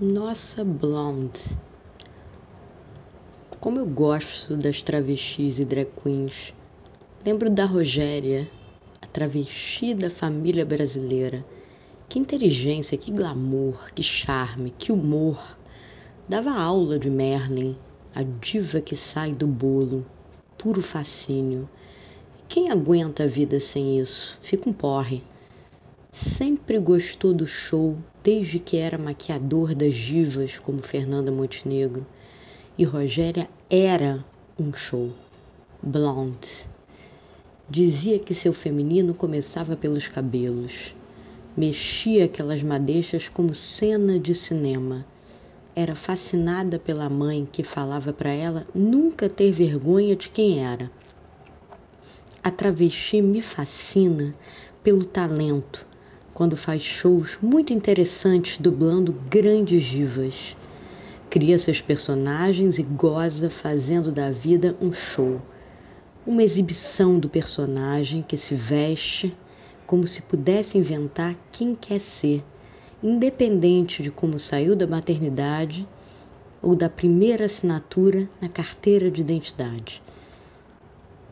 Nossa Blonde. Como eu gosto das travestis e drag queens. Lembro da Rogéria, a travesti da família brasileira. Que inteligência, que glamour, que charme, que humor. Dava aula de Merlin, a diva que sai do bolo, puro fascínio. Quem aguenta a vida sem isso? Fica um porre. Sempre gostou do show desde que era maquiador das divas como Fernanda Montenegro. E Rogéria era um show. Blonde. Dizia que seu feminino começava pelos cabelos. Mexia aquelas madeixas como cena de cinema. Era fascinada pela mãe que falava para ela nunca ter vergonha de quem era. A travesti me fascina pelo talento, quando faz shows muito interessantes dublando grandes divas. Cria seus personagens e goza fazendo da vida um show. Uma exibição do personagem que se veste como se pudesse inventar quem quer ser, independente de como saiu da maternidade ou da primeira assinatura na carteira de identidade.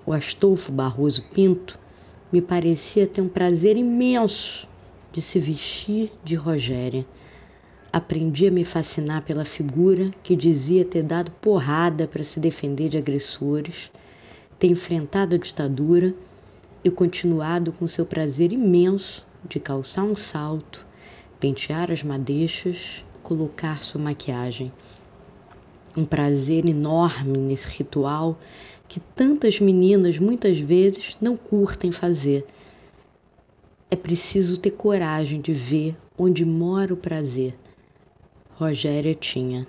O Astolfo Barroso Pinto me parecia ter um prazer imenso de se vestir de Rogéria. Aprendi a me fascinar pela figura que dizia ter dado porrada para se defender de agressores, ter enfrentado a ditadura e continuado com seu prazer imenso de calçar um salto, pentear as madeixas, colocar sua maquiagem. Um prazer enorme nesse ritual que tantas meninas muitas vezes não curtem fazer é preciso ter coragem de ver onde mora o prazer. Rogéria tinha.